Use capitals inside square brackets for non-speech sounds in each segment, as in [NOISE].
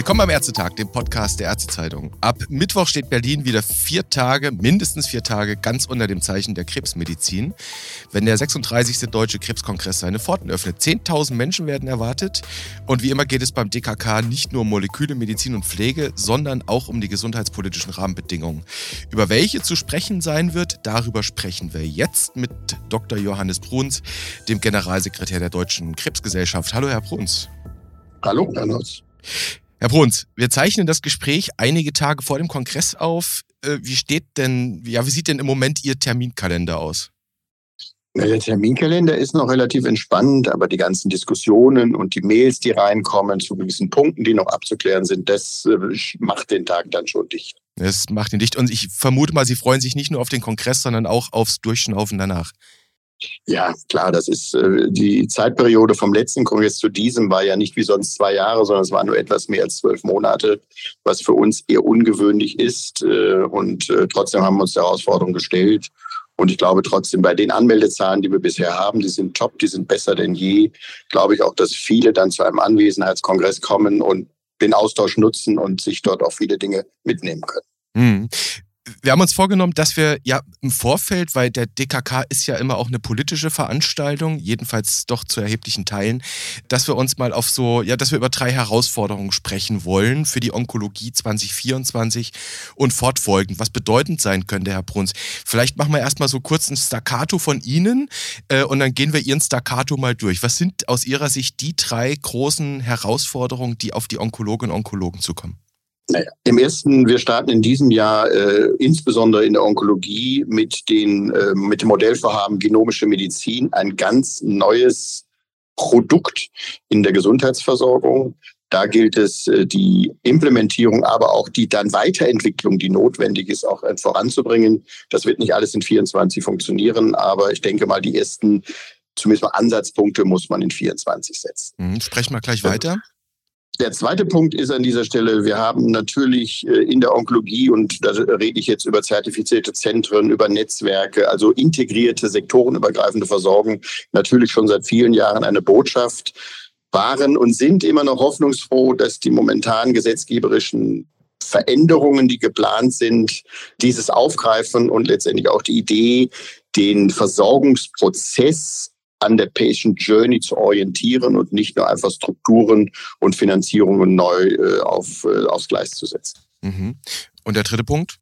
Willkommen beim Ärztetag, dem Podcast der Ärztezeitung. Ab Mittwoch steht Berlin wieder vier Tage, mindestens vier Tage, ganz unter dem Zeichen der Krebsmedizin, wenn der 36. Deutsche Krebskongress seine Pforten öffnet. 10.000 Menschen werden erwartet und wie immer geht es beim DKK nicht nur um Moleküle, Medizin und Pflege, sondern auch um die gesundheitspolitischen Rahmenbedingungen. Über welche zu sprechen sein wird, darüber sprechen wir jetzt mit Dr. Johannes Bruns, dem Generalsekretär der Deutschen Krebsgesellschaft. Hallo, Herr Bruns. Hallo, Herr Nutz. Herr Bruns, wir zeichnen das Gespräch einige Tage vor dem Kongress auf. Äh, wie steht denn, ja, wie sieht denn im Moment Ihr Terminkalender aus? Der Terminkalender ist noch relativ entspannt, aber die ganzen Diskussionen und die Mails, die reinkommen zu gewissen Punkten, die noch abzuklären sind, das äh, macht den Tag dann schon dicht. Das macht ihn dicht. Und ich vermute mal, Sie freuen sich nicht nur auf den Kongress, sondern auch aufs Durchschnaufen danach. Ja, klar, das ist äh, die Zeitperiode vom letzten Kongress zu diesem war ja nicht wie sonst zwei Jahre, sondern es waren nur etwas mehr als zwölf Monate, was für uns eher ungewöhnlich ist. Äh, und äh, trotzdem haben wir uns der Herausforderung gestellt. Und ich glaube trotzdem, bei den Anmeldezahlen, die wir bisher haben, die sind top, die sind besser denn je, glaube ich auch, dass viele dann zu einem Anwesenheitskongress kommen und den Austausch nutzen und sich dort auch viele Dinge mitnehmen können. Hm wir haben uns vorgenommen, dass wir ja im Vorfeld, weil der DKK ist ja immer auch eine politische Veranstaltung, jedenfalls doch zu erheblichen Teilen, dass wir uns mal auf so, ja, dass wir über drei Herausforderungen sprechen wollen für die Onkologie 2024 und fortfolgend, was bedeutend sein könnte, Herr Bruns. Vielleicht machen wir erstmal so kurz ein Staccato von Ihnen äh, und dann gehen wir Ihren Staccato mal durch. Was sind aus Ihrer Sicht die drei großen Herausforderungen, die auf die Onkologinnen und Onkologen zukommen? Naja, im ersten, wir starten in diesem Jahr äh, insbesondere in der Onkologie mit, den, äh, mit dem Modellvorhaben Genomische Medizin ein ganz neues Produkt in der Gesundheitsversorgung. Da gilt es, äh, die Implementierung, aber auch die dann Weiterentwicklung, die notwendig ist, auch äh, voranzubringen. Das wird nicht alles in 24 funktionieren, aber ich denke mal, die ersten zumindest mal Ansatzpunkte muss man in 24 setzen. Mhm, sprechen wir gleich weiter. Der zweite Punkt ist an dieser Stelle, wir haben natürlich äh, in der Onkologie, und da rede ich jetzt über zertifizierte Zentren, über Netzwerke, also integrierte, sektorenübergreifende Versorgung, natürlich schon seit vielen Jahren eine Botschaft, waren und sind immer noch hoffnungsfroh, dass die momentan gesetzgeberischen Veränderungen, die geplant sind, dieses aufgreifen und letztendlich auch die Idee, den Versorgungsprozess an der Patient Journey zu orientieren und nicht nur einfach Strukturen und Finanzierungen neu äh, auf, äh, aufs Gleis zu setzen. Mhm. Und der dritte Punkt?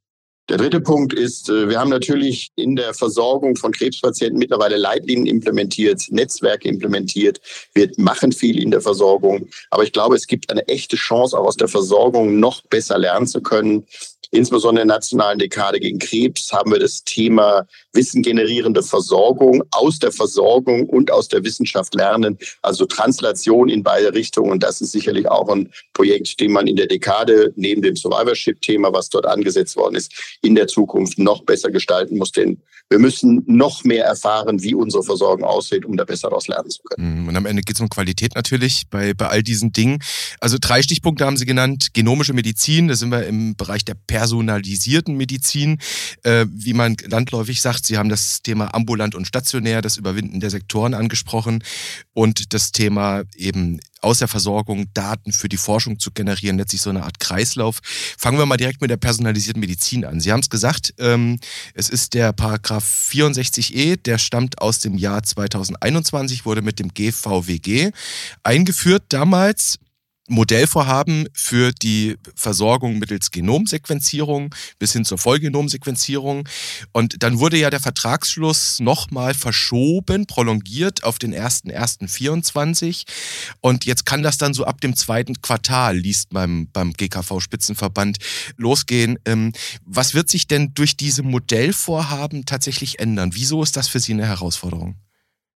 Der dritte Punkt ist, äh, wir haben natürlich in der Versorgung von Krebspatienten mittlerweile Leitlinien implementiert, Netzwerke implementiert. Wir machen viel in der Versorgung. Aber ich glaube, es gibt eine echte Chance, auch aus der Versorgung noch besser lernen zu können. Insbesondere in der nationalen Dekade gegen Krebs haben wir das Thema wissengenerierende Versorgung aus der Versorgung und aus der Wissenschaft lernen, also Translation in beide Richtungen. Und das ist sicherlich auch ein Projekt, den man in der Dekade neben dem Survivorship-Thema, was dort angesetzt worden ist, in der Zukunft noch besser gestalten muss. Denn wir müssen noch mehr erfahren, wie unsere Versorgung aussieht, um da besser daraus lernen zu können. Mhm. Und am Ende geht es um Qualität natürlich bei, bei all diesen Dingen. Also drei Stichpunkte haben Sie genannt. Genomische Medizin, da sind wir im Bereich der personalisierten Medizin, äh, wie man landläufig sagt. Sie haben das Thema ambulant und stationär, das Überwinden der Sektoren angesprochen und das Thema eben aus der Versorgung Daten für die Forschung zu generieren, letztlich so eine Art Kreislauf. Fangen wir mal direkt mit der personalisierten Medizin an. Sie haben es gesagt, ähm, es ist der Paragraph 64e, der stammt aus dem Jahr 2021, wurde mit dem GVWG eingeführt damals Modellvorhaben für die Versorgung mittels Genomsequenzierung bis hin zur Vollgenomsequenzierung. Und dann wurde ja der Vertragsschluss nochmal verschoben, prolongiert auf den 1.1.24. Und jetzt kann das dann so ab dem zweiten Quartal, liest beim, beim GKV-Spitzenverband, losgehen. Ähm, was wird sich denn durch diese Modellvorhaben tatsächlich ändern? Wieso ist das für Sie eine Herausforderung?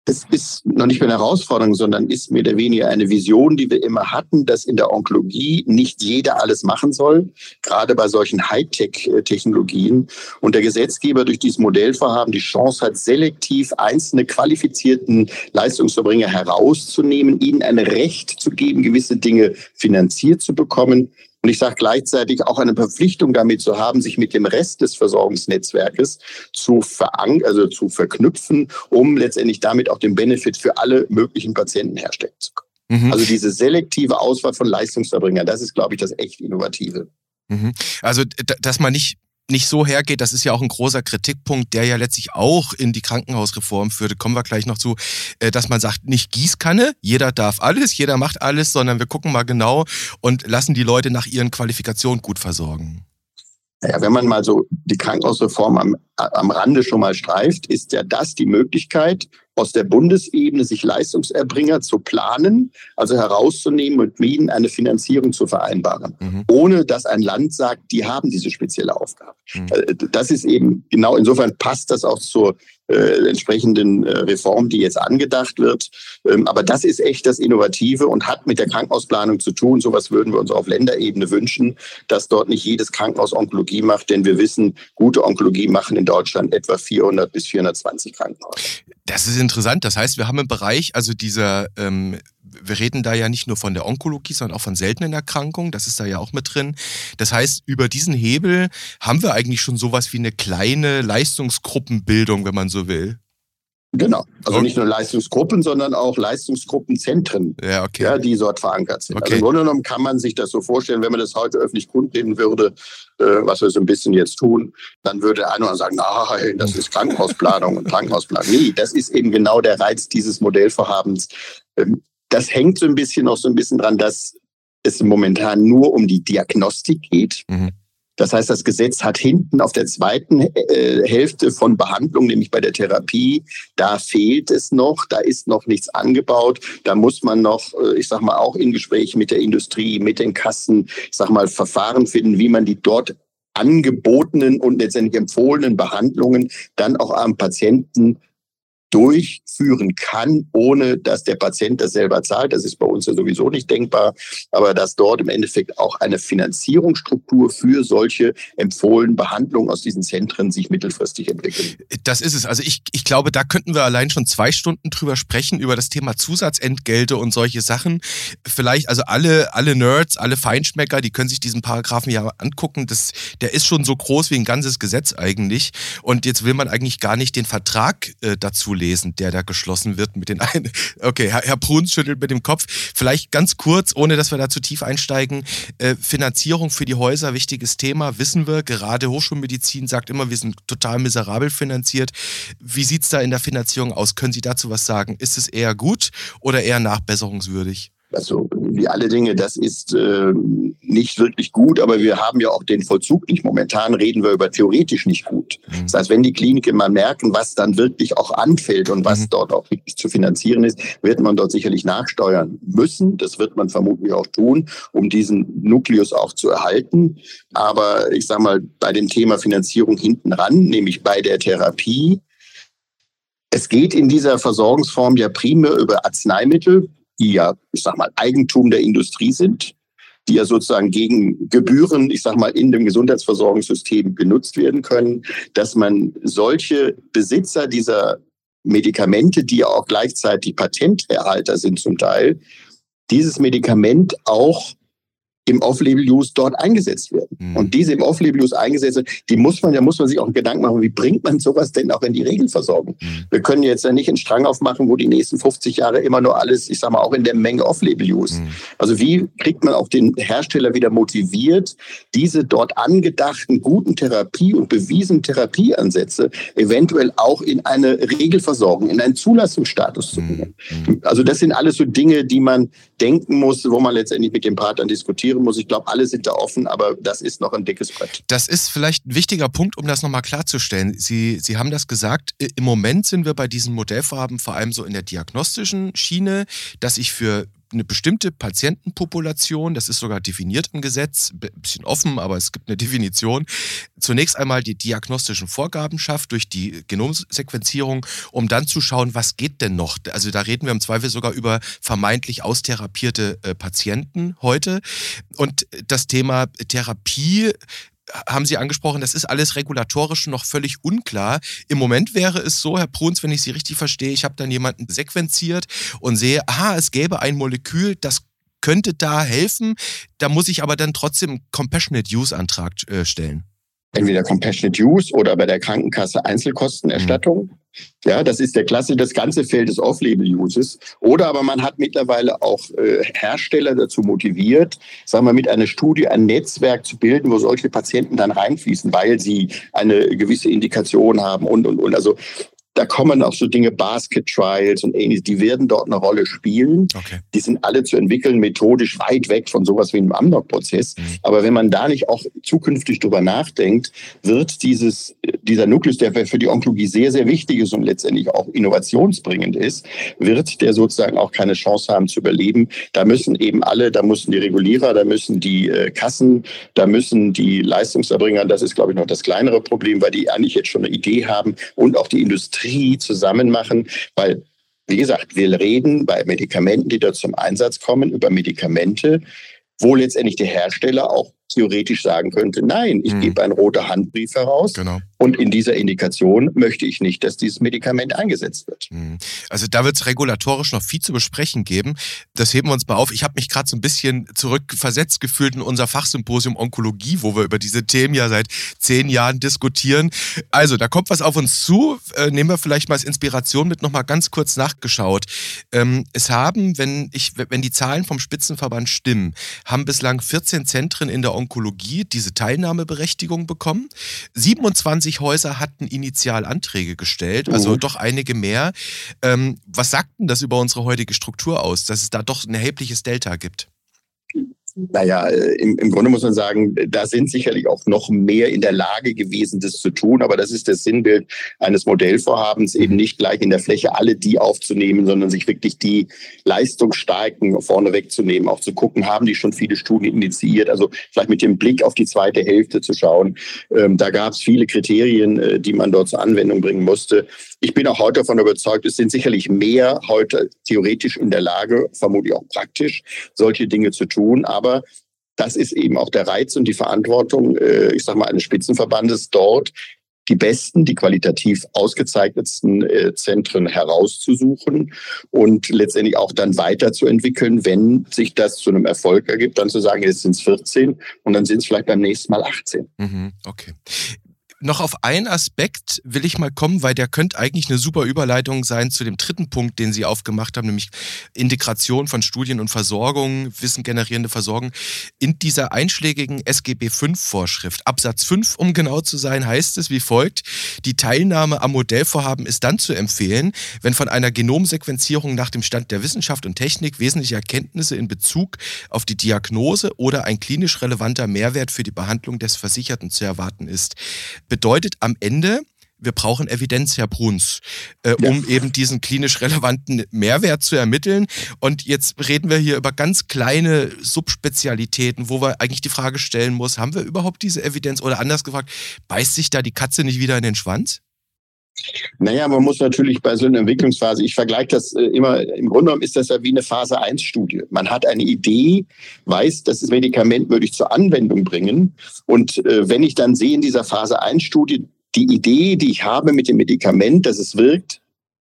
Es ist noch nicht mehr eine Herausforderung, sondern ist mehr oder weniger eine Vision, die wir immer hatten, dass in der Onkologie nicht jeder alles machen soll, gerade bei solchen Hightech-Technologien. Und der Gesetzgeber durch dieses Modellvorhaben die Chance hat, selektiv einzelne qualifizierten Leistungserbringer herauszunehmen, ihnen ein Recht zu geben, gewisse Dinge finanziert zu bekommen und ich sage gleichzeitig auch eine Verpflichtung damit zu haben, sich mit dem Rest des Versorgungsnetzwerkes zu, verank also zu verknüpfen, um letztendlich damit auch den Benefit für alle möglichen Patienten herstellen zu können. Mhm. Also diese selektive Auswahl von Leistungserbringern, das ist, glaube ich, das echt Innovative. Mhm. Also, dass man nicht nicht so hergeht, das ist ja auch ein großer Kritikpunkt, der ja letztlich auch in die Krankenhausreform führte, kommen wir gleich noch zu, äh, dass man sagt, nicht Gießkanne, jeder darf alles, jeder macht alles, sondern wir gucken mal genau und lassen die Leute nach ihren Qualifikationen gut versorgen. Ja, wenn man mal so die Krankenhausreform am, am Rande schon mal streift, ist ja das die Möglichkeit, aus der Bundesebene sich Leistungserbringer zu planen, also herauszunehmen und mit ihnen eine Finanzierung zu vereinbaren, mhm. ohne dass ein Land sagt, die haben diese spezielle Aufgabe. Mhm. Äh, das ist eben genau, insofern passt das auch zur äh, entsprechenden äh, Reform, die jetzt angedacht wird. Ähm, aber das ist echt das Innovative und hat mit der Krankenhausplanung zu tun. Sowas würden wir uns auf Länderebene wünschen, dass dort nicht jedes Krankenhaus Onkologie macht, denn wir wissen, gute Onkologie machen in Deutschland etwa 400 bis 420 Krankenhäuser. Das ist interessant. Das heißt, wir haben im Bereich, also dieser, ähm, wir reden da ja nicht nur von der Onkologie, sondern auch von seltenen Erkrankungen. Das ist da ja auch mit drin. Das heißt, über diesen Hebel haben wir eigentlich schon sowas wie eine kleine Leistungsgruppenbildung, wenn man so will. Genau. Also okay. nicht nur Leistungsgruppen, sondern auch Leistungsgruppenzentren, ja, okay. ja, die dort verankert sind. Okay. Also im Grunde genommen kann man sich das so vorstellen, wenn man das heute öffentlich kundgeben würde, äh, was wir so ein bisschen jetzt tun, dann würde einer sagen, nein, das ist Krankenhausplanung und Krankenhausplanung. Nee, das ist eben genau der Reiz dieses Modellvorhabens. Ähm, das hängt so ein bisschen noch so ein bisschen dran, dass es momentan nur um die Diagnostik geht. Mhm. Das heißt, das Gesetz hat hinten auf der zweiten äh, Hälfte von Behandlung, nämlich bei der Therapie, da fehlt es noch, da ist noch nichts angebaut. Da muss man noch, äh, ich sag mal, auch in Gesprächen mit der Industrie, mit den Kassen, ich sag mal, Verfahren finden, wie man die dort angebotenen und letztendlich empfohlenen Behandlungen dann auch am Patienten durchführen kann, ohne dass der Patient das selber zahlt. Das ist bei uns ja sowieso nicht denkbar, aber dass dort im Endeffekt auch eine Finanzierungsstruktur für solche empfohlenen Behandlungen aus diesen Zentren sich mittelfristig entwickelt. Das ist es. Also ich, ich glaube, da könnten wir allein schon zwei Stunden drüber sprechen, über das Thema Zusatzentgelte und solche Sachen. Vielleicht, also alle, alle Nerds, alle Feinschmecker, die können sich diesen Paragraphen ja angucken. Das, der ist schon so groß wie ein ganzes Gesetz eigentlich. Und jetzt will man eigentlich gar nicht den Vertrag äh, dazu lesen, der da geschlossen wird mit den einen. [LAUGHS] Okay, Herr, Bruns schüttelt mit dem Kopf. Vielleicht ganz kurz, ohne dass wir da zu tief einsteigen. Äh, Finanzierung für die Häuser, wichtiges Thema, wissen wir. Gerade Hochschulmedizin sagt immer, wir sind total miserabel finanziert. Wie sieht es da in der Finanzierung aus? Können Sie dazu was sagen? Ist es eher gut oder eher nachbesserungswürdig? Also wie alle Dinge, das ist äh, nicht wirklich gut, aber wir haben ja auch den Vollzug nicht. Momentan reden wir über theoretisch nicht gut. Mhm. Das heißt, wenn die Kliniken mal merken, was dann wirklich auch anfällt und was mhm. dort auch wirklich zu finanzieren ist, wird man dort sicherlich nachsteuern müssen. Das wird man vermutlich auch tun, um diesen Nukleus auch zu erhalten. Aber ich sage mal, bei dem Thema Finanzierung hinten ran, nämlich bei der Therapie, es geht in dieser Versorgungsform ja primär über Arzneimittel, die ja, ich sag mal, Eigentum der Industrie sind, die ja sozusagen gegen Gebühren, ich sag mal, in dem Gesundheitsversorgungssystem genutzt werden können, dass man solche Besitzer dieser Medikamente, die ja auch gleichzeitig Patenterhalter sind zum Teil, dieses Medikament auch im Off-Label-Use dort eingesetzt werden. Mhm. Und diese im Off-Label-Use eingesetzt die muss man, ja muss man sich auch Gedanken machen, wie bringt man sowas denn auch in die Regelversorgung? Mhm. Wir können jetzt ja nicht einen Strang aufmachen, wo die nächsten 50 Jahre immer nur alles, ich sag mal, auch in der Menge Off-Label-Use. Mhm. Also wie kriegt man auch den Hersteller wieder motiviert, diese dort angedachten guten Therapie- und bewiesenen Therapieansätze eventuell auch in eine Regelversorgung, in einen Zulassungsstatus zu bringen? Mhm. Also das sind alles so Dinge, die man denken muss, wo man letztendlich mit den Partnern diskutiert diskutieren muss. Ich glaube, alle sind da offen, aber das ist noch ein dickes Brett. Das ist vielleicht ein wichtiger Punkt, um das nochmal klarzustellen. Sie, Sie haben das gesagt, im Moment sind wir bei diesen Modellvorhaben vor allem so in der diagnostischen Schiene, dass ich für eine bestimmte Patientenpopulation, das ist sogar definiert im Gesetz, bisschen offen, aber es gibt eine Definition, zunächst einmal die diagnostischen Vorgaben schafft durch die Genomsequenzierung, um dann zu schauen, was geht denn noch. Also da reden wir im Zweifel sogar über vermeintlich austherapierte äh, Patienten heute. Und das Thema Therapie haben Sie angesprochen, das ist alles regulatorisch noch völlig unklar. Im Moment wäre es so, Herr Bruns, wenn ich Sie richtig verstehe, ich habe dann jemanden sequenziert und sehe, aha, es gäbe ein Molekül, das könnte da helfen. Da muss ich aber dann trotzdem einen Compassionate Use Antrag äh, stellen. Entweder Compassionate Use oder bei der Krankenkasse Einzelkostenerstattung. Mhm. Ja, das ist der Klasse, das ganze Feld des Off-Label-Uses. Oder aber man hat mittlerweile auch äh, Hersteller dazu motiviert, sagen wir mit einer Studie ein Netzwerk zu bilden, wo solche Patienten dann reinfließen, weil sie eine gewisse Indikation haben und, und, und. Also da kommen auch so Dinge, Basket Trials und ähnliches, die werden dort eine Rolle spielen. Okay. Die sind alle zu entwickeln, methodisch weit weg von sowas wie einem Amnok-Prozess. Mhm. Aber wenn man da nicht auch zukünftig drüber nachdenkt, wird dieses, dieser Nukleus, der für die Onkologie sehr, sehr wichtig ist und letztendlich auch innovationsbringend ist, wird der sozusagen auch keine Chance haben zu überleben. Da müssen eben alle, da müssen die Regulierer, da müssen die äh, Kassen, da müssen die Leistungserbringer, das ist, glaube ich, noch das kleinere Problem, weil die eigentlich jetzt schon eine Idee haben und auch die Industrie Industrie zusammen machen, weil wie gesagt, wir reden bei Medikamenten, die dort zum Einsatz kommen, über Medikamente, wo letztendlich der Hersteller auch theoretisch sagen könnte, nein, ich hm. gebe einen roten Handbrief heraus genau. und in dieser Indikation möchte ich nicht, dass dieses Medikament eingesetzt wird. Hm. Also da wird es regulatorisch noch viel zu besprechen geben. Das heben wir uns mal auf. Ich habe mich gerade so ein bisschen zurückversetzt gefühlt in unser Fachsymposium Onkologie, wo wir über diese Themen ja seit zehn Jahren diskutieren. Also da kommt was auf uns zu. Äh, nehmen wir vielleicht mal als Inspiration mit nochmal ganz kurz nachgeschaut. Ähm, es haben, wenn, ich, wenn die Zahlen vom Spitzenverband stimmen, haben bislang 14 Zentren in der Onkologie Onkologie diese Teilnahmeberechtigung bekommen. 27 Häuser hatten initial Anträge gestellt, also mhm. doch einige mehr. Ähm, was sagt denn das über unsere heutige Struktur aus, dass es da doch ein erhebliches Delta gibt? Naja, äh, im, im Grunde muss man sagen, da sind sicherlich auch noch mehr in der Lage gewesen, das zu tun. Aber das ist das Sinnbild eines Modellvorhabens, eben nicht gleich in der Fläche alle die aufzunehmen, sondern sich wirklich die Leistungsstarken vorne wegzunehmen, auch zu gucken, haben die schon viele Studien initiiert. Also vielleicht mit dem Blick auf die zweite Hälfte zu schauen. Ähm, da gab es viele Kriterien, äh, die man dort zur Anwendung bringen musste. Ich bin auch heute davon überzeugt, es sind sicherlich mehr heute theoretisch in der Lage, vermutlich auch praktisch, solche Dinge zu tun. Aber das ist eben auch der Reiz und die Verantwortung, äh, ich sage mal, eines Spitzenverbandes dort, die besten, die qualitativ ausgezeichnetsten äh, Zentren herauszusuchen und letztendlich auch dann weiterzuentwickeln, wenn sich das zu einem Erfolg ergibt, dann zu sagen, jetzt sind es 14 und dann sind es vielleicht beim nächsten Mal 18. Mhm, okay noch auf einen Aspekt will ich mal kommen, weil der könnte eigentlich eine super Überleitung sein zu dem dritten Punkt, den Sie aufgemacht haben, nämlich Integration von Studien und Versorgung, wissengenerierende Versorgung. In dieser einschlägigen SGB V-Vorschrift, Absatz 5, um genau zu sein, heißt es wie folgt, die Teilnahme am Modellvorhaben ist dann zu empfehlen, wenn von einer Genomsequenzierung nach dem Stand der Wissenschaft und Technik wesentliche Erkenntnisse in Bezug auf die Diagnose oder ein klinisch relevanter Mehrwert für die Behandlung des Versicherten zu erwarten ist bedeutet am Ende, wir brauchen Evidenz, Herr Bruns, äh, ja. um eben diesen klinisch relevanten Mehrwert zu ermitteln. Und jetzt reden wir hier über ganz kleine Subspezialitäten, wo wir eigentlich die Frage stellen muss, haben wir überhaupt diese Evidenz? Oder anders gefragt, beißt sich da die Katze nicht wieder in den Schwanz? Naja, man muss natürlich bei so einer Entwicklungsphase, ich vergleiche das äh, immer, im Grunde genommen ist das ja wie eine Phase 1-Studie. Man hat eine Idee, weiß, dass das Medikament würde ich zur Anwendung bringen. Und äh, wenn ich dann sehe in dieser Phase 1-Studie, die Idee, die ich habe mit dem Medikament, dass es wirkt,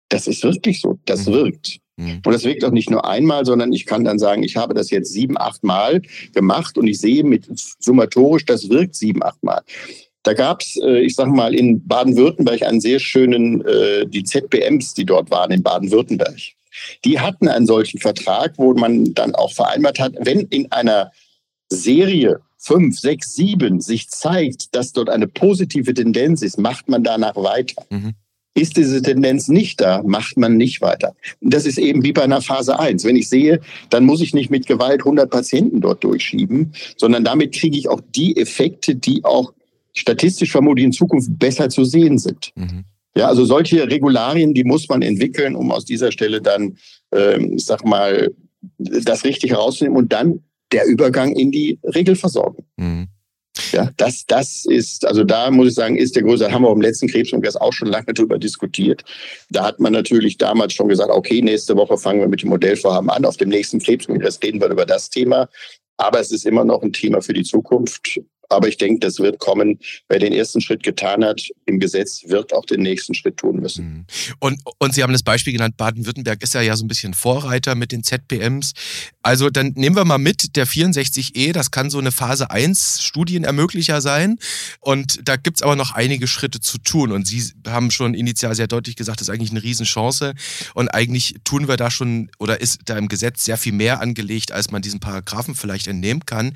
das ist wirklich so, das mhm. wirkt. Mhm. Und das wirkt auch nicht nur einmal, sondern ich kann dann sagen, ich habe das jetzt sieben, acht Mal gemacht und ich sehe mit summatorisch, das wirkt sieben, acht Mal. Da gab es, äh, ich sage mal, in Baden-Württemberg einen sehr schönen, äh, die ZBMs, die dort waren in Baden-Württemberg. Die hatten einen solchen Vertrag, wo man dann auch vereinbart hat, wenn in einer Serie fünf, sechs, sieben sich zeigt, dass dort eine positive Tendenz ist, macht man danach weiter. Mhm. Ist diese Tendenz nicht da, macht man nicht weiter. Und das ist eben wie bei einer Phase 1. Wenn ich sehe, dann muss ich nicht mit Gewalt 100 Patienten dort durchschieben, sondern damit kriege ich auch die Effekte, die auch statistisch vermutlich in Zukunft besser zu sehen sind. Mhm. Ja, also solche Regularien, die muss man entwickeln, um aus dieser Stelle dann, ähm, ich sag mal, das richtig herauszunehmen und dann der Übergang in die Regelversorgung. Mhm. Ja, das, das ist, also da muss ich sagen, ist der größte, haben wir im letzten Krebskongress auch schon lange darüber diskutiert. Da hat man natürlich damals schon gesagt, okay, nächste Woche fangen wir mit dem Modellvorhaben an. Auf dem nächsten Krebskongress reden wir über das Thema. Aber es ist immer noch ein Thema für die Zukunft. Aber ich denke, das wird kommen. Wer den ersten Schritt getan hat im Gesetz, wird auch den nächsten Schritt tun müssen. Mhm. Und, und Sie haben das Beispiel genannt, Baden-Württemberg ist ja, ja so ein bisschen Vorreiter mit den ZPMs. Also dann nehmen wir mal mit, der 64e, das kann so eine Phase 1 Studienermöglicher sein. Und da gibt es aber noch einige Schritte zu tun. Und Sie haben schon initial sehr deutlich gesagt, das ist eigentlich eine Riesenchance. Und eigentlich tun wir da schon oder ist da im Gesetz sehr viel mehr angelegt, als man diesen Paragraphen vielleicht entnehmen kann.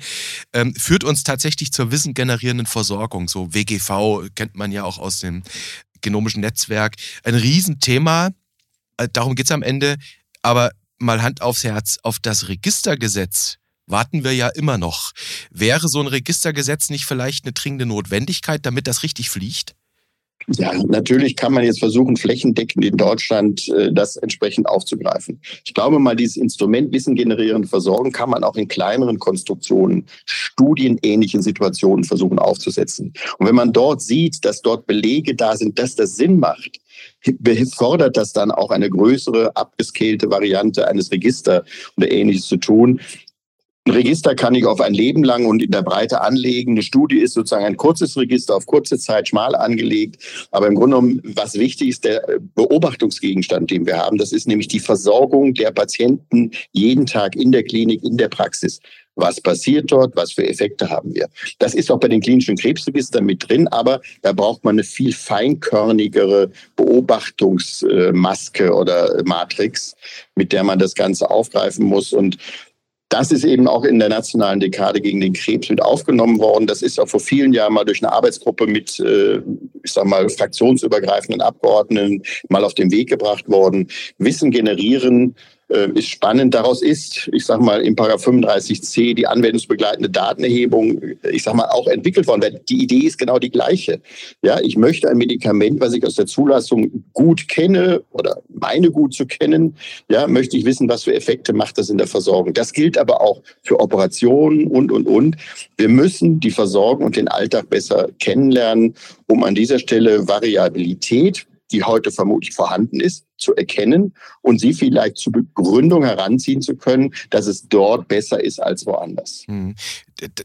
Ähm, führt uns tatsächlich zur wissengenerierenden Versorgung. So WGV kennt man ja auch aus dem genomischen Netzwerk. Ein Riesenthema. Äh, darum geht es am Ende. Aber mal Hand aufs Herz, auf das Registergesetz warten wir ja immer noch. Wäre so ein Registergesetz nicht vielleicht eine dringende Notwendigkeit, damit das richtig fliegt? Ja, natürlich kann man jetzt versuchen, flächendeckend in Deutschland äh, das entsprechend aufzugreifen. Ich glaube mal, dieses Instrument Wissen generieren, versorgen kann man auch in kleineren Konstruktionen, studienähnlichen Situationen versuchen aufzusetzen. Und wenn man dort sieht, dass dort Belege da sind, dass das Sinn macht, fordert das dann auch eine größere, abgescalte Variante eines Register oder ähnliches zu tun. Ein Register kann ich auf ein Leben lang und in der Breite anlegen. Eine Studie ist sozusagen ein kurzes Register, auf kurze Zeit schmal angelegt. Aber im Grunde genommen, was wichtig ist, der Beobachtungsgegenstand, den wir haben, das ist nämlich die Versorgung der Patienten jeden Tag in der Klinik, in der Praxis. Was passiert dort? Was für Effekte haben wir? Das ist auch bei den klinischen Krebsregistern mit drin, aber da braucht man eine viel feinkörnigere Beobachtungsmaske oder Matrix, mit der man das Ganze aufgreifen muss. Und das ist eben auch in der nationalen Dekade gegen den Krebs mit aufgenommen worden. Das ist auch vor vielen Jahren mal durch eine Arbeitsgruppe mit, äh, ich sag mal, fraktionsübergreifenden Abgeordneten mal auf den Weg gebracht worden. Wissen generieren, ist spannend. Daraus ist, ich sage mal, im Paragraph 35c die anwendungsbegleitende Datenerhebung, ich sage mal, auch entwickelt worden. Die Idee ist genau die gleiche. Ja, ich möchte ein Medikament, was ich aus der Zulassung gut kenne oder meine gut zu kennen, ja, möchte ich wissen, was für Effekte macht das in der Versorgung. Das gilt aber auch für Operationen und, und, und. Wir müssen die Versorgung und den Alltag besser kennenlernen, um an dieser Stelle Variabilität die heute vermutlich vorhanden ist, zu erkennen und sie vielleicht zur Begründung heranziehen zu können, dass es dort besser ist als woanders. Hm.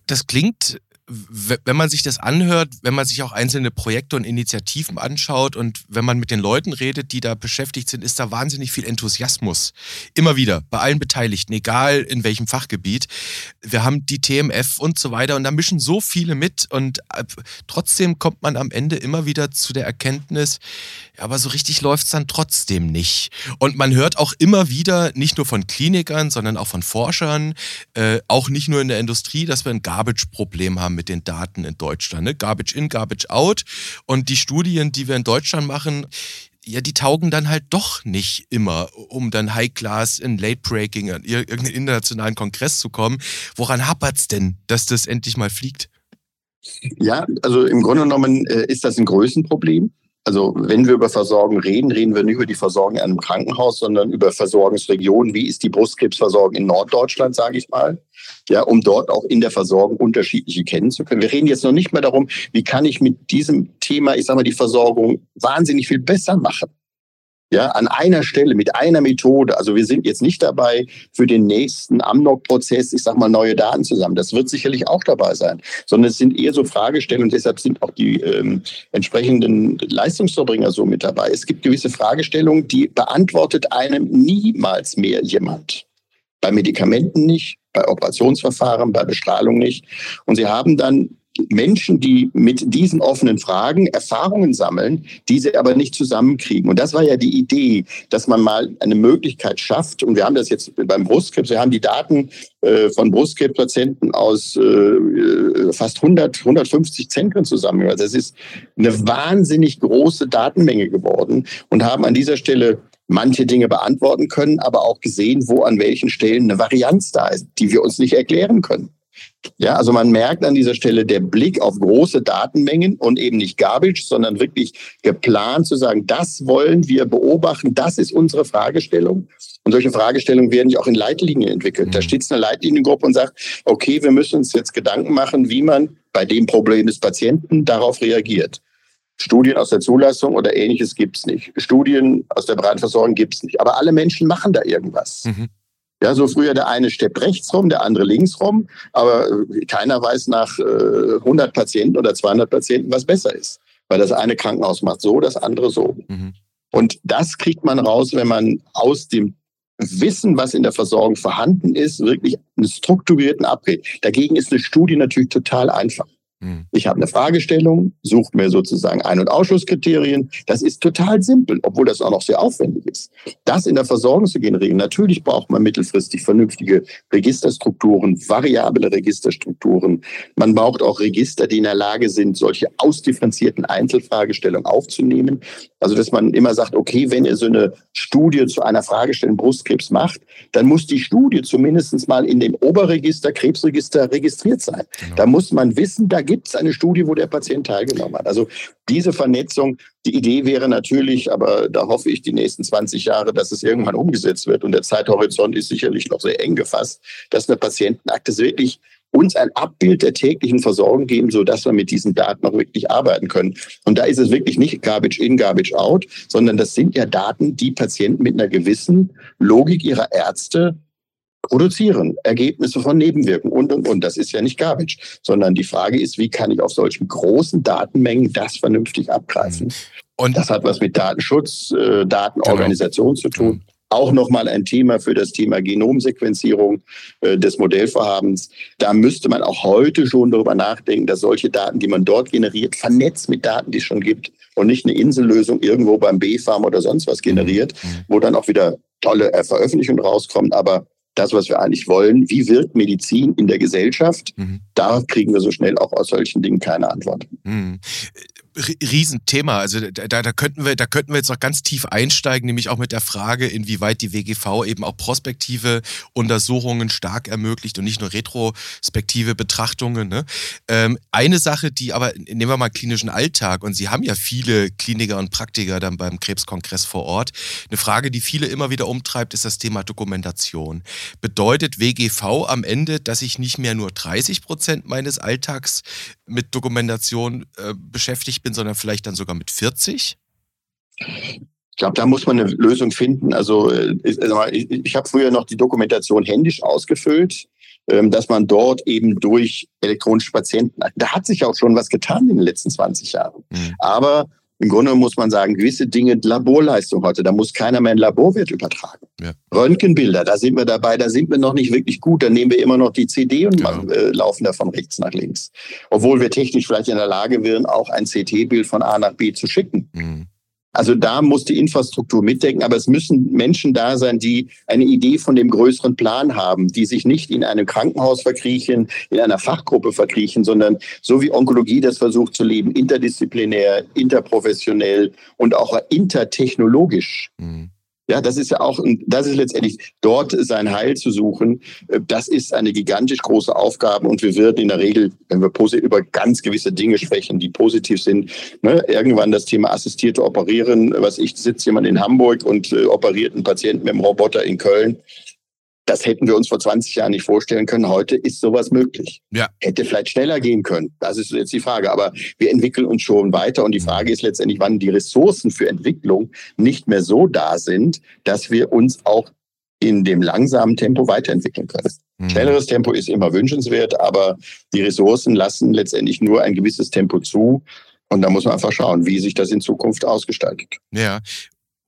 Das klingt wenn man sich das anhört, wenn man sich auch einzelne Projekte und Initiativen anschaut und wenn man mit den Leuten redet, die da beschäftigt sind, ist da wahnsinnig viel Enthusiasmus. Immer wieder, bei allen Beteiligten, egal in welchem Fachgebiet. Wir haben die TMF und so weiter und da mischen so viele mit und äh, trotzdem kommt man am Ende immer wieder zu der Erkenntnis, ja, aber so richtig läuft es dann trotzdem nicht. Und man hört auch immer wieder, nicht nur von Klinikern, sondern auch von Forschern, äh, auch nicht nur in der Industrie, dass wir ein Garbage-Problem haben mit den Daten in Deutschland. Ne? Garbage in, Garbage out. Und die Studien, die wir in Deutschland machen, ja, die taugen dann halt doch nicht immer, um dann High Class in Late Breaking an irgendeinen internationalen Kongress zu kommen. Woran hapert es denn, dass das endlich mal fliegt? Ja, also im Grunde genommen äh, ist das ein Größenproblem. Also wenn wir über Versorgung reden, reden wir nicht über die Versorgung in einem Krankenhaus, sondern über Versorgungsregionen. Wie ist die Brustkrebsversorgung in Norddeutschland, sage ich mal? Ja, um dort auch in der Versorgung unterschiedliche kennen zu können. Wir reden jetzt noch nicht mehr darum, wie kann ich mit diesem Thema, ich sage mal, die Versorgung wahnsinnig viel besser machen. Ja, an einer Stelle mit einer Methode. Also wir sind jetzt nicht dabei für den nächsten Amnok-Prozess, ich sag mal, neue Daten zusammen. Das wird sicherlich auch dabei sein. Sondern es sind eher so Fragestellungen deshalb sind auch die ähm, entsprechenden Leistungserbringer so mit dabei. Es gibt gewisse Fragestellungen, die beantwortet einem niemals mehr jemand. Bei Medikamenten nicht, bei Operationsverfahren, bei Bestrahlung nicht. Und sie haben dann Menschen, die mit diesen offenen Fragen Erfahrungen sammeln, diese aber nicht zusammenkriegen. Und das war ja die Idee, dass man mal eine Möglichkeit schafft. Und wir haben das jetzt beim Brustkrebs. Wir haben die Daten äh, von Brustkrebspatienten aus äh, fast 100, 150 Zentren zusammen. Also es ist eine wahnsinnig große Datenmenge geworden und haben an dieser Stelle manche Dinge beantworten können, aber auch gesehen, wo an welchen Stellen eine Varianz da ist, die wir uns nicht erklären können. Ja, also man merkt an dieser Stelle der Blick auf große Datenmengen und eben nicht Garbage, sondern wirklich geplant zu sagen, das wollen wir beobachten, das ist unsere Fragestellung. Und solche Fragestellungen werden ja auch in Leitlinien entwickelt. Mhm. Da steht eine Leitliniengruppe und sagt, okay, wir müssen uns jetzt Gedanken machen, wie man bei dem Problem des Patienten darauf reagiert. Studien aus der Zulassung oder ähnliches gibt es nicht. Studien aus der Brandversorgung gibt es nicht. Aber alle Menschen machen da irgendwas. Mhm. Ja, so früher der eine steppt rechts rum, der andere links rum, aber äh, keiner weiß nach 100 äh, Patienten oder 200 Patienten, was besser ist. Weil das eine Krankenhaus macht so, das andere so. Mhm. Und das kriegt man raus, wenn man aus dem Wissen, was in der Versorgung vorhanden ist, wirklich einen strukturierten Abrede. Dagegen ist eine Studie natürlich total einfach. Hm. Ich habe eine Fragestellung, suche mir sozusagen Ein- und Ausschlusskriterien. Das ist total simpel, obwohl das auch noch sehr aufwendig ist. Das in der Versorgung zu generieren, natürlich braucht man mittelfristig vernünftige Registerstrukturen, variable Registerstrukturen. Man braucht auch Register, die in der Lage sind, solche ausdifferenzierten Einzelfragestellungen aufzunehmen. Also, dass man immer sagt, okay, wenn ihr so eine Studie zu einer Fragestellung Brustkrebs macht, dann muss die Studie zumindest mal in dem Oberregister, Krebsregister registriert sein. Genau. Da muss man wissen, da gibt es eine Studie, wo der Patient teilgenommen hat. Also diese Vernetzung, die Idee wäre natürlich, aber da hoffe ich die nächsten 20 Jahre, dass es irgendwann umgesetzt wird. Und der Zeithorizont ist sicherlich noch sehr eng gefasst, dass eine Patientenakte wirklich uns ein Abbild der täglichen Versorgung geben, so dass wir mit diesen Daten auch wirklich arbeiten können. Und da ist es wirklich nicht Garbage in, Garbage out, sondern das sind ja Daten, die Patienten mit einer gewissen Logik ihrer Ärzte produzieren, Ergebnisse von Nebenwirkungen und, und, und. Das ist ja nicht Garbage, sondern die Frage ist, wie kann ich auf solchen großen Datenmengen das vernünftig abgreifen? Und das hat was mit Datenschutz, äh, Datenorganisation genau. zu tun auch nochmal ein Thema für das Thema Genomsequenzierung äh, des Modellvorhabens. Da müsste man auch heute schon darüber nachdenken, dass solche Daten, die man dort generiert, vernetzt mit Daten, die es schon gibt und nicht eine Insellösung irgendwo beim B-Farm oder sonst was generiert, mhm. wo dann auch wieder tolle äh, Veröffentlichungen rauskommen. Aber das, was wir eigentlich wollen, wie wirkt Medizin in der Gesellschaft, mhm. da kriegen wir so schnell auch aus solchen Dingen keine Antwort. Mhm. Riesenthema. Also da, da, könnten wir, da könnten wir jetzt noch ganz tief einsteigen, nämlich auch mit der Frage, inwieweit die WGV eben auch prospektive Untersuchungen stark ermöglicht und nicht nur retrospektive Betrachtungen. Ne? Ähm, eine Sache, die aber, nehmen wir mal klinischen Alltag, und Sie haben ja viele Kliniker und Praktiker dann beim Krebskongress vor Ort. Eine Frage, die viele immer wieder umtreibt, ist das Thema Dokumentation. Bedeutet WGV am Ende, dass ich nicht mehr nur 30 Prozent meines Alltags mit Dokumentation äh, beschäftigt bin, sondern vielleicht dann sogar mit 40? Ich glaube, da muss man eine Lösung finden. Also äh, ich, also ich, ich habe früher noch die Dokumentation händisch ausgefüllt, ähm, dass man dort eben durch elektronische Patienten, da hat sich auch schon was getan in den letzten 20 Jahren. Mhm. Aber im Grunde muss man sagen, gewisse Dinge, Laborleistung heute, da muss keiner mehr einen Laborwert übertragen. Ja. Röntgenbilder, da sind wir dabei, da sind wir noch nicht wirklich gut, da nehmen wir immer noch die CD und genau. äh, laufen da von rechts nach links. Obwohl wir technisch vielleicht in der Lage wären, auch ein CT-Bild von A nach B zu schicken. Mhm. Also da muss die Infrastruktur mitdenken, aber es müssen Menschen da sein, die eine Idee von dem größeren Plan haben, die sich nicht in einem Krankenhaus verkriechen, in einer Fachgruppe verkriechen, sondern so wie Onkologie das versucht zu leben, interdisziplinär, interprofessionell und auch intertechnologisch. Mhm. Ja, das ist ja auch, das ist letztendlich dort sein Heil zu suchen. Äh, das ist eine gigantisch große Aufgabe und wir werden in der Regel, wenn wir über ganz gewisse Dinge sprechen, die positiv sind, ne, irgendwann das Thema assistierte Operieren, was ich sitze jemand in Hamburg und äh, operiert einen Patienten mit einem Roboter in Köln. Das hätten wir uns vor 20 Jahren nicht vorstellen können. Heute ist sowas möglich. Ja. Hätte vielleicht schneller gehen können. Das ist jetzt die Frage. Aber wir entwickeln uns schon weiter. Und die Frage ist letztendlich, wann die Ressourcen für Entwicklung nicht mehr so da sind, dass wir uns auch in dem langsamen Tempo weiterentwickeln können. Mhm. Schnelleres Tempo ist immer wünschenswert, aber die Ressourcen lassen letztendlich nur ein gewisses Tempo zu. Und da muss man einfach schauen, wie sich das in Zukunft ausgestaltet. Ja,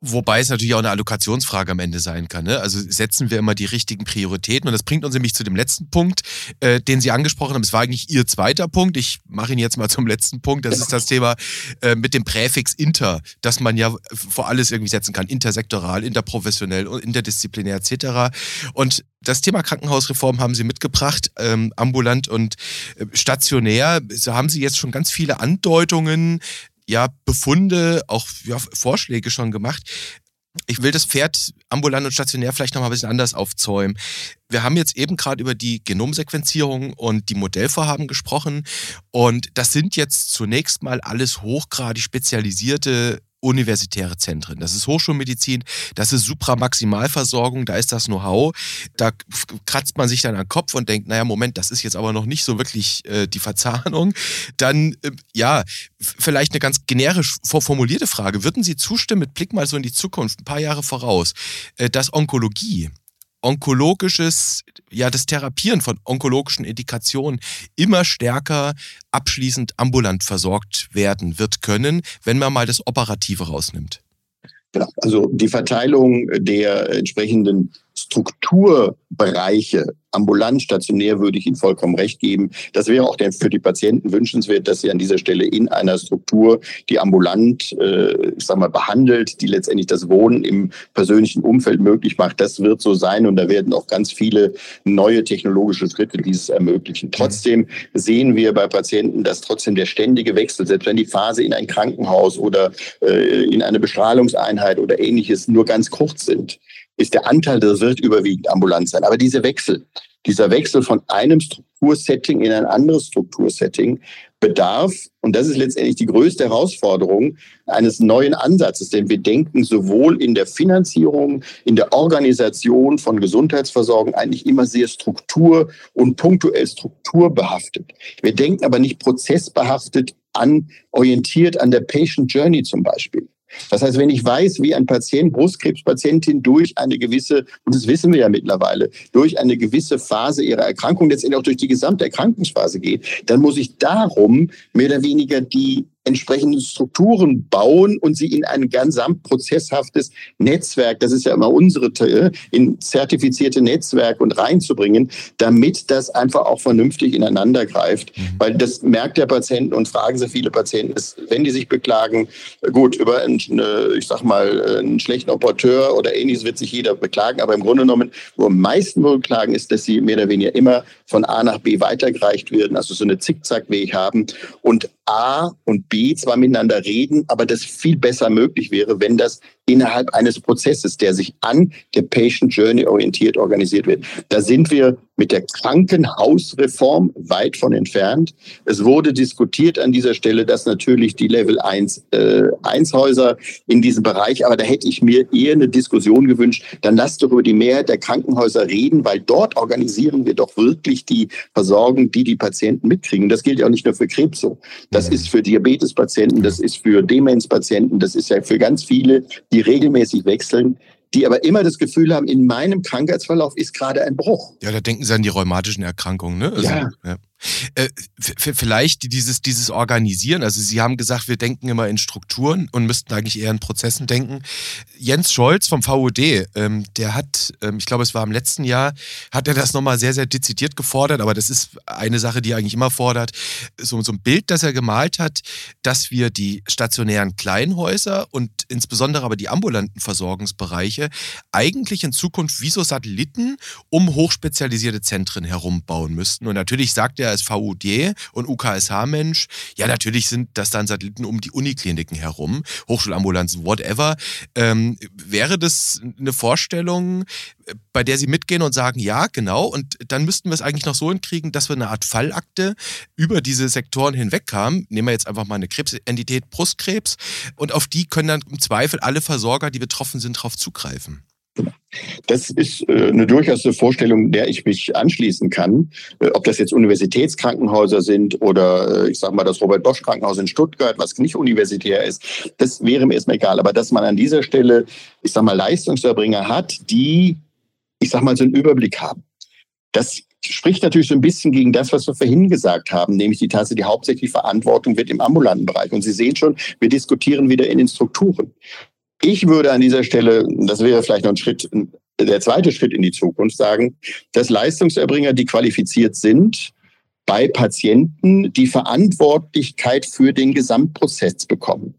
Wobei es natürlich auch eine Allokationsfrage am Ende sein kann. Ne? Also setzen wir immer die richtigen Prioritäten. Und das bringt uns nämlich zu dem letzten Punkt, äh, den Sie angesprochen haben. Es war eigentlich Ihr zweiter Punkt. Ich mache ihn jetzt mal zum letzten Punkt. Das ist das Thema äh, mit dem Präfix inter, dass man ja vor alles irgendwie setzen kann. Intersektoral, interprofessionell, interdisziplinär etc. Und das Thema Krankenhausreform haben Sie mitgebracht, ähm, ambulant und äh, stationär. So haben Sie jetzt schon ganz viele Andeutungen ja, Befunde, auch ja, Vorschläge schon gemacht. Ich will das Pferd ambulant und stationär vielleicht nochmal ein bisschen anders aufzäumen. Wir haben jetzt eben gerade über die Genomsequenzierung und die Modellvorhaben gesprochen. Und das sind jetzt zunächst mal alles hochgradig spezialisierte universitäre Zentren. Das ist Hochschulmedizin, das ist Supramaximalversorgung, da ist das Know-how. Da kratzt man sich dann am Kopf und denkt, naja, Moment, das ist jetzt aber noch nicht so wirklich äh, die Verzahnung. Dann, äh, ja, vielleicht eine ganz generisch formulierte Frage. Würden Sie zustimmen, mit Blick mal so in die Zukunft, ein paar Jahre voraus, äh, dass Onkologie onkologisches, ja, das Therapieren von onkologischen Indikationen immer stärker abschließend ambulant versorgt werden wird können, wenn man mal das Operative rausnimmt. Genau. Also die Verteilung der entsprechenden Strukturbereiche, ambulant, stationär, würde ich Ihnen vollkommen recht geben. Das wäre auch für die Patienten wünschenswert, dass sie an dieser Stelle in einer Struktur, die ambulant, äh, ich sag mal, behandelt, die letztendlich das Wohnen im persönlichen Umfeld möglich macht. Das wird so sein und da werden auch ganz viele neue technologische Schritte dieses ermöglichen. Trotzdem sehen wir bei Patienten, dass trotzdem der ständige Wechsel, selbst wenn die Phase in ein Krankenhaus oder äh, in eine Bestrahlungseinheit oder ähnliches nur ganz kurz sind, ist der Anteil, das wird überwiegend ambulant sein. Aber diese Wechsel, dieser Wechsel von einem Struktursetting in ein anderes Struktursetting bedarf, und das ist letztendlich die größte Herausforderung, eines neuen Ansatzes. Denn wir denken sowohl in der Finanzierung, in der Organisation von Gesundheitsversorgung eigentlich immer sehr struktur- und punktuell strukturbehaftet. Wir denken aber nicht prozessbehaftet an, orientiert an der Patient Journey zum Beispiel. Das heißt, wenn ich weiß, wie ein Patient, Brustkrebspatientin durch eine gewisse, und das wissen wir ja mittlerweile, durch eine gewisse Phase ihrer Erkrankung, letztendlich auch durch die gesamte Erkrankungsphase geht, dann muss ich darum mehr oder weniger die entsprechende Strukturen bauen und sie in ein gesamtprozesshaftes Netzwerk, das ist ja immer unsere, in zertifizierte Netzwerk und reinzubringen, damit das einfach auch vernünftig ineinander greift. Mhm. Weil das merkt der Patient und fragen sehr viele Patienten, ist, wenn die sich beklagen, gut, über einen, ich sag mal, einen schlechten Operateur oder ähnliches wird sich jeder beklagen, aber im Grunde genommen, wo am meisten beklagen ist, dass sie mehr oder weniger immer von A nach B weitergereicht werden, also so eine Zickzackweg haben und A und B zwar miteinander reden, aber das viel besser möglich wäre, wenn das innerhalb eines Prozesses, der sich an der Patient Journey orientiert organisiert wird. Da sind wir mit der Krankenhausreform weit von entfernt. Es wurde diskutiert an dieser Stelle, dass natürlich die Level 1, äh, 1 Häuser in diesem Bereich, aber da hätte ich mir eher eine Diskussion gewünscht. Dann lasst doch über die Mehrheit der Krankenhäuser reden, weil dort organisieren wir doch wirklich die Versorgung, die die Patienten mitkriegen. Das gilt ja auch nicht nur für Krebs so. Das ist für Diabetespatienten, das ist für Demenzpatienten, das ist ja für ganz viele, die regelmäßig wechseln die aber immer das Gefühl haben, in meinem Krankheitsverlauf ist gerade ein Bruch. Ja, da denken sie an die rheumatischen Erkrankungen, ne? Also, ja. ja. Äh, vielleicht dieses, dieses Organisieren, also Sie haben gesagt, wir denken immer in Strukturen und müssten eigentlich eher in Prozessen denken. Jens Scholz vom VUD, ähm, der hat, ähm, ich glaube, es war im letzten Jahr, hat er das nochmal sehr, sehr dezidiert gefordert, aber das ist eine Sache, die er eigentlich immer fordert. So, so ein Bild, das er gemalt hat, dass wir die stationären Kleinhäuser und insbesondere aber die ambulanten Versorgungsbereiche eigentlich in Zukunft wie so Satelliten um hochspezialisierte Zentren herum bauen müssten. Und natürlich sagt er, ist VUD und UKSH-Mensch. Ja, natürlich sind das dann Satelliten um die Unikliniken herum, Hochschulambulanzen, whatever. Ähm, wäre das eine Vorstellung, bei der Sie mitgehen und sagen, ja, genau, und dann müssten wir es eigentlich noch so hinkriegen, dass wir eine Art Fallakte über diese Sektoren hinweg haben. Nehmen wir jetzt einfach mal eine Krebsentität Brustkrebs und auf die können dann im Zweifel alle Versorger, die betroffen sind, darauf zugreifen. Das ist äh, eine durchaus Vorstellung, der ich mich anschließen kann. Äh, ob das jetzt Universitätskrankenhäuser sind oder äh, ich sage mal das Robert Bosch Krankenhaus in Stuttgart, was nicht universitär ist, das wäre mir erstmal egal. Aber dass man an dieser Stelle, ich sage mal, Leistungserbringer hat, die, ich sage mal, so einen Überblick haben. Das spricht natürlich so ein bisschen gegen das, was wir vorhin gesagt haben, nämlich die Tatsache, die hauptsächlich Verantwortung wird im ambulanten Bereich. Und Sie sehen schon, wir diskutieren wieder in den Strukturen. Ich würde an dieser Stelle, das wäre vielleicht noch ein Schritt, der zweite Schritt in die Zukunft sagen, dass Leistungserbringer, die qualifiziert sind, bei Patienten die Verantwortlichkeit für den Gesamtprozess bekommen.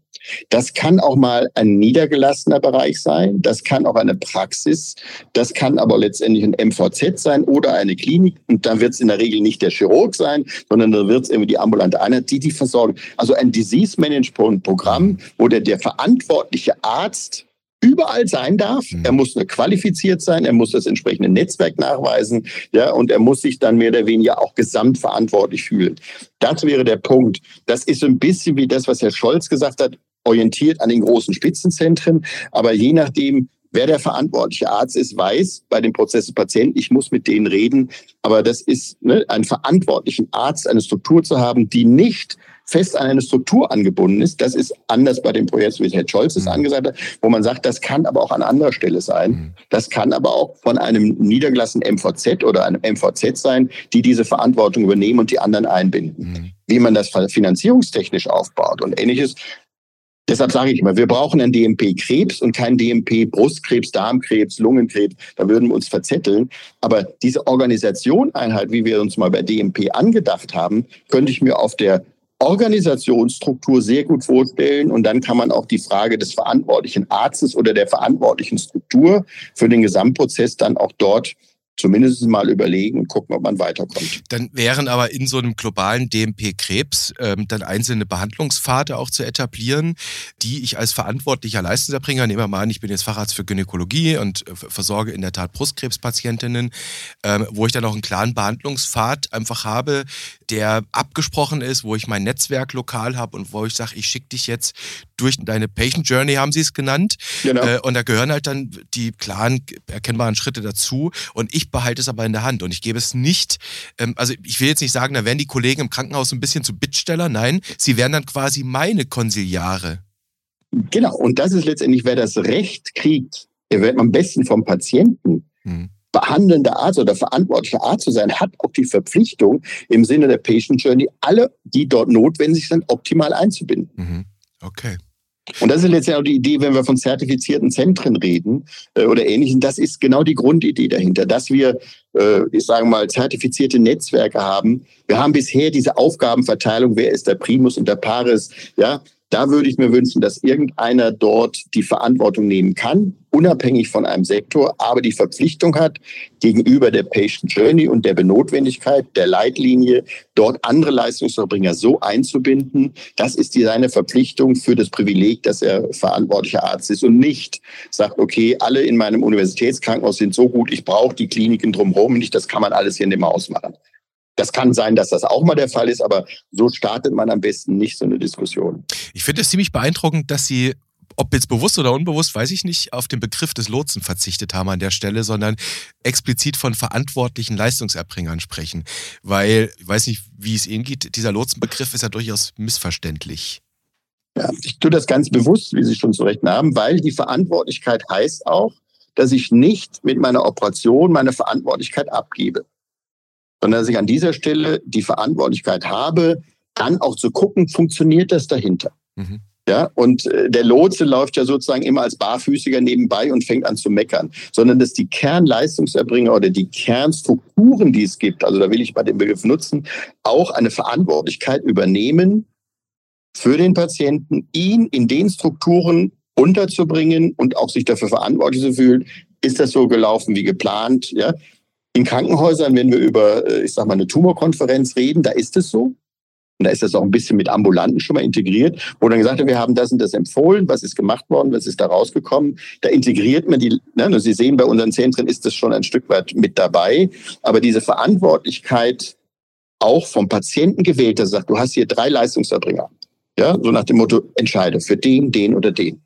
Das kann auch mal ein niedergelassener Bereich sein, das kann auch eine Praxis, das kann aber letztendlich ein MVZ sein oder eine Klinik. Und dann wird es in der Regel nicht der Chirurg sein, sondern dann wird es irgendwie die ambulante Einheit, die die versorgen. Also ein Disease Management Programm, wo der, der verantwortliche Arzt überall sein darf. Mhm. Er muss nur qualifiziert sein, er muss das entsprechende Netzwerk nachweisen, ja, und er muss sich dann mehr oder weniger auch gesamtverantwortlich fühlen. Das wäre der Punkt. Das ist so ein bisschen wie das, was Herr Scholz gesagt hat orientiert an den großen Spitzenzentren. Aber je nachdem, wer der verantwortliche Arzt ist, weiß bei dem Prozess des Patienten, ich muss mit denen reden. Aber das ist ne, einen verantwortlichen Arzt, eine Struktur zu haben, die nicht fest an eine Struktur angebunden ist. Das ist anders bei dem Projekt, wie Herr Scholz es mhm. angesagt hat, wo man sagt, das kann aber auch an anderer Stelle sein. Mhm. Das kann aber auch von einem niedergelassenen MVZ oder einem MVZ sein, die diese Verantwortung übernehmen und die anderen einbinden. Mhm. Wie man das finanzierungstechnisch aufbaut und ähnliches, Deshalb sage ich immer, wir brauchen ein DMP-Krebs und kein DMP-Brustkrebs, Darmkrebs, Lungenkrebs. Da würden wir uns verzetteln. Aber diese Organisation-Einheit, wie wir uns mal bei DMP angedacht haben, könnte ich mir auf der Organisationsstruktur sehr gut vorstellen. Und dann kann man auch die Frage des verantwortlichen Arztes oder der verantwortlichen Struktur für den Gesamtprozess dann auch dort zumindest mal überlegen und gucken, ob man weiterkommt. Dann wären aber in so einem globalen DMP-Krebs ähm, dann einzelne Behandlungspfade auch zu etablieren, die ich als verantwortlicher Leistungserbringer, nehmen wir mal an, ich bin jetzt Facharzt für Gynäkologie und äh, versorge in der Tat Brustkrebspatientinnen, ähm, wo ich dann auch einen klaren Behandlungspfad einfach habe, der abgesprochen ist, wo ich mein Netzwerk lokal habe und wo ich sage, ich schicke dich jetzt durch deine Patient Journey, haben sie es genannt. Genau. Äh, und da gehören halt dann die klaren, erkennbaren Schritte dazu. Und ich behalte es aber in der Hand und ich gebe es nicht, ähm, also ich will jetzt nicht sagen, da werden die Kollegen im Krankenhaus ein bisschen zu Bittsteller. Nein, sie werden dann quasi meine Konsiliare. Genau, und das ist letztendlich, wer das Recht kriegt, der wird am besten vom Patienten. Hm behandelnder Arzt oder verantwortlicher Arzt zu sein, hat auch die Verpflichtung, im Sinne der Patient Journey alle, die dort notwendig sind, optimal einzubinden. Mhm. Okay. Und das ist letztendlich auch die Idee, wenn wir von zertifizierten Zentren reden äh, oder ähnlichem. Das ist genau die Grundidee dahinter, dass wir, äh, ich sage mal, zertifizierte Netzwerke haben. Wir haben bisher diese Aufgabenverteilung, wer ist der Primus und der Paris, ja, da würde ich mir wünschen, dass irgendeiner dort die Verantwortung nehmen kann, unabhängig von einem Sektor, aber die Verpflichtung hat, gegenüber der Patient Journey und der Benotwendigkeit der Leitlinie, dort andere Leistungserbringer so einzubinden. Das ist die, seine Verpflichtung für das Privileg, dass er verantwortlicher Arzt ist und nicht sagt, okay, alle in meinem Universitätskrankenhaus sind so gut, ich brauche die Kliniken drumherum nicht, das kann man alles hier in dem Haus machen. Das kann sein, dass das auch mal der Fall ist, aber so startet man am besten nicht so eine Diskussion. Ich finde es ziemlich beeindruckend, dass Sie ob jetzt bewusst oder unbewusst, weiß ich nicht, auf den Begriff des Lotsen verzichtet haben an der Stelle, sondern explizit von verantwortlichen Leistungserbringern sprechen. Weil, ich weiß nicht, wie es Ihnen geht, dieser Lotsenbegriff ist ja durchaus missverständlich. Ja, ich tue das ganz bewusst, wie Sie schon zu Recht haben, weil die Verantwortlichkeit heißt auch, dass ich nicht mit meiner Operation meine Verantwortlichkeit abgebe sondern dass ich an dieser Stelle die Verantwortlichkeit habe, dann auch zu gucken, funktioniert das dahinter. Mhm. Ja, und äh, der Lotse läuft ja sozusagen immer als Barfüßiger nebenbei und fängt an zu meckern, sondern dass die Kernleistungserbringer oder die Kernstrukturen, die es gibt, also da will ich mal den Begriff nutzen, auch eine Verantwortlichkeit übernehmen für den Patienten, ihn in den Strukturen unterzubringen und auch sich dafür verantwortlich zu fühlen. Ist das so gelaufen wie geplant? Ja, in Krankenhäusern, wenn wir über, äh, ich sag mal, eine Tumorkonferenz reden, da ist es so. Und da ist das auch ein bisschen mit Ambulanten schon mal integriert, wo dann gesagt wird, wir haben das und das empfohlen, was ist gemacht worden, was ist da rausgekommen. Da integriert man die, ne, Sie sehen, bei unseren Zentren ist das schon ein Stück weit mit dabei. Aber diese Verantwortlichkeit auch vom Patienten gewählt, der sagt, du hast hier drei Leistungserbringer. Ja, so nach dem Motto, entscheide für den, den oder den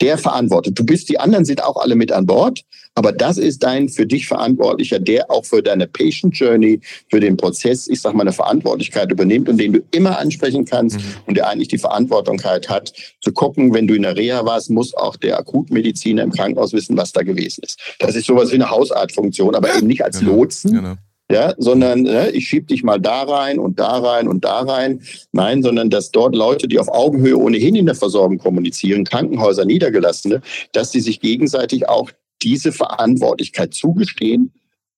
der verantwortet. Du bist, die anderen sind auch alle mit an Bord, aber das ist dein für dich Verantwortlicher, der auch für deine Patient Journey, für den Prozess, ich sag mal, eine Verantwortlichkeit übernimmt und den du immer ansprechen kannst mhm. und der eigentlich die Verantwortlichkeit hat, zu gucken, wenn du in der Reha warst, muss auch der Akutmediziner im Krankenhaus wissen, was da gewesen ist. Das ist sowas wie eine Hausartfunktion, aber eben nicht als genau. Lotsen, genau ja, sondern ne, ich schieb dich mal da rein und da rein und da rein. Nein, sondern dass dort Leute, die auf Augenhöhe ohnehin in der Versorgung kommunizieren, Krankenhäuser, Niedergelassene, dass sie sich gegenseitig auch diese Verantwortlichkeit zugestehen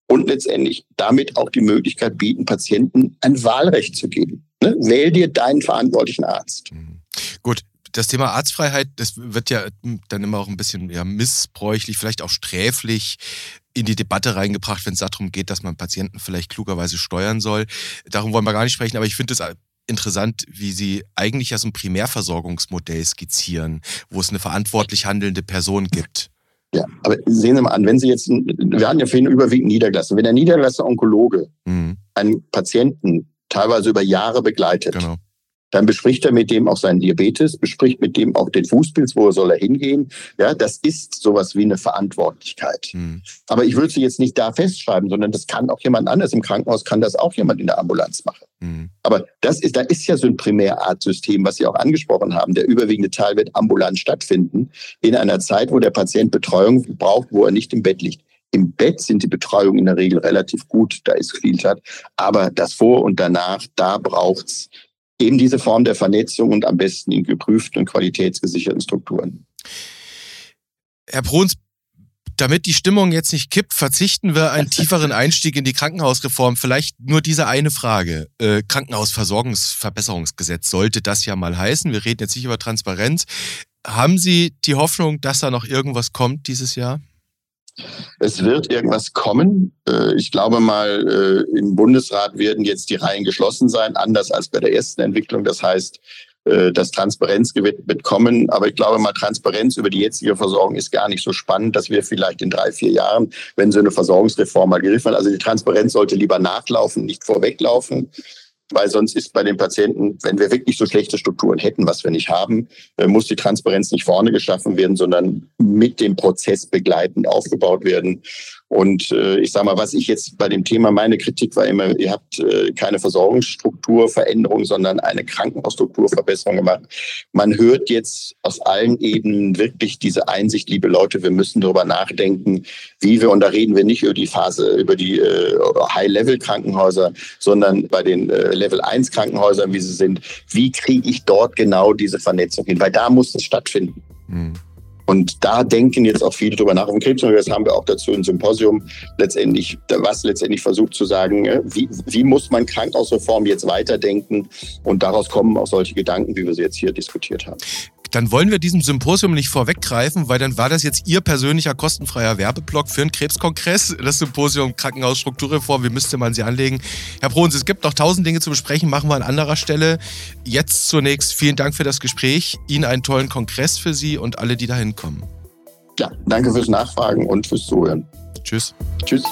und letztendlich damit auch die Möglichkeit bieten, Patienten ein Wahlrecht zu geben. Ne? Wähl dir deinen verantwortlichen Arzt. Mhm. Gut, das Thema Arztfreiheit, das wird ja dann immer auch ein bisschen ja, missbräuchlich, vielleicht auch sträflich in die Debatte reingebracht, wenn es darum geht, dass man Patienten vielleicht klugerweise steuern soll. Darum wollen wir gar nicht sprechen, aber ich finde es interessant, wie Sie eigentlich ja so ein Primärversorgungsmodell skizzieren, wo es eine verantwortlich handelnde Person gibt. Ja, aber sehen Sie mal an, wenn Sie jetzt, wir hatten ja vorhin überwiegend Niedergelassen, wenn der niedergelassene Onkologe mhm. einen Patienten teilweise über Jahre begleitet, genau dann bespricht er mit dem auch seinen Diabetes, bespricht mit dem auch den Fußpilz, wo soll er hingehen. Ja, das ist sowas wie eine Verantwortlichkeit. Mhm. Aber ich würde sie jetzt nicht da festschreiben, sondern das kann auch jemand anders im Krankenhaus, kann das auch jemand in der Ambulanz machen. Mhm. Aber das ist, da ist ja so ein Primärartsystem, was Sie auch angesprochen haben. Der überwiegende Teil wird ambulant stattfinden, in einer Zeit, wo der Patient Betreuung braucht, wo er nicht im Bett liegt. Im Bett sind die Betreuungen in der Regel relativ gut, da ist Vieltat. Aber das Vor und danach, da braucht's eben diese Form der Vernetzung und am besten in geprüften und qualitätsgesicherten Strukturen. Herr Bruns, damit die Stimmung jetzt nicht kippt, verzichten wir einen [LAUGHS] tieferen Einstieg in die Krankenhausreform. Vielleicht nur diese eine Frage. Äh, Krankenhausversorgungsverbesserungsgesetz sollte das ja mal heißen. Wir reden jetzt nicht über Transparenz. Haben Sie die Hoffnung, dass da noch irgendwas kommt dieses Jahr? Es wird irgendwas kommen. Äh, ich glaube mal, äh, im Bundesrat werden jetzt die Reihen geschlossen sein, anders als bei der ersten Entwicklung. Das heißt, äh, das Transparenz wird kommen. Aber ich glaube mal, Transparenz über die jetzige Versorgung ist gar nicht so spannend, dass wir vielleicht in drei, vier Jahren, wenn so eine Versorgungsreform mal gegriffen hat, also die Transparenz sollte lieber nachlaufen, nicht vorweglaufen weil sonst ist bei den Patienten, wenn wir wirklich so schlechte Strukturen hätten, was wir nicht haben, äh, muss die Transparenz nicht vorne geschaffen werden, sondern mit dem Prozess begleitend aufgebaut werden. Und äh, ich sage mal, was ich jetzt bei dem Thema, meine Kritik war immer, ihr habt äh, keine Versorgungsstrukturveränderung, sondern eine Krankenhausstrukturverbesserung gemacht. Man hört jetzt aus allen Ebenen wirklich diese Einsicht, liebe Leute, wir müssen darüber nachdenken, wie wir, und da reden wir nicht über die Phase, über die äh, High-Level-Krankenhäuser, sondern bei den äh, Level-1-Krankenhäusern, wie sie sind, wie kriege ich dort genau diese Vernetzung hin? Weil da muss es stattfinden. Mhm. Und da denken jetzt auch viele drüber nach. Auf dem Krebskongress haben wir auch dazu ein Symposium letztendlich, was letztendlich versucht zu sagen, äh, wie, wie muss man Krankenhausreform jetzt weiterdenken? Und daraus kommen auch solche Gedanken, wie wir sie jetzt hier diskutiert haben dann wollen wir diesem Symposium nicht vorweggreifen, weil dann war das jetzt Ihr persönlicher kostenfreier Werbeblock für einen Krebskongress, das Symposium Krankenhausstrukturreform. Wie müsste man sie anlegen? Herr Bruns, es gibt noch tausend Dinge zu besprechen, machen wir an anderer Stelle. Jetzt zunächst vielen Dank für das Gespräch, Ihnen einen tollen Kongress für Sie und alle, die da hinkommen. Ja, danke fürs Nachfragen und fürs Zuhören. Tschüss. Tschüss.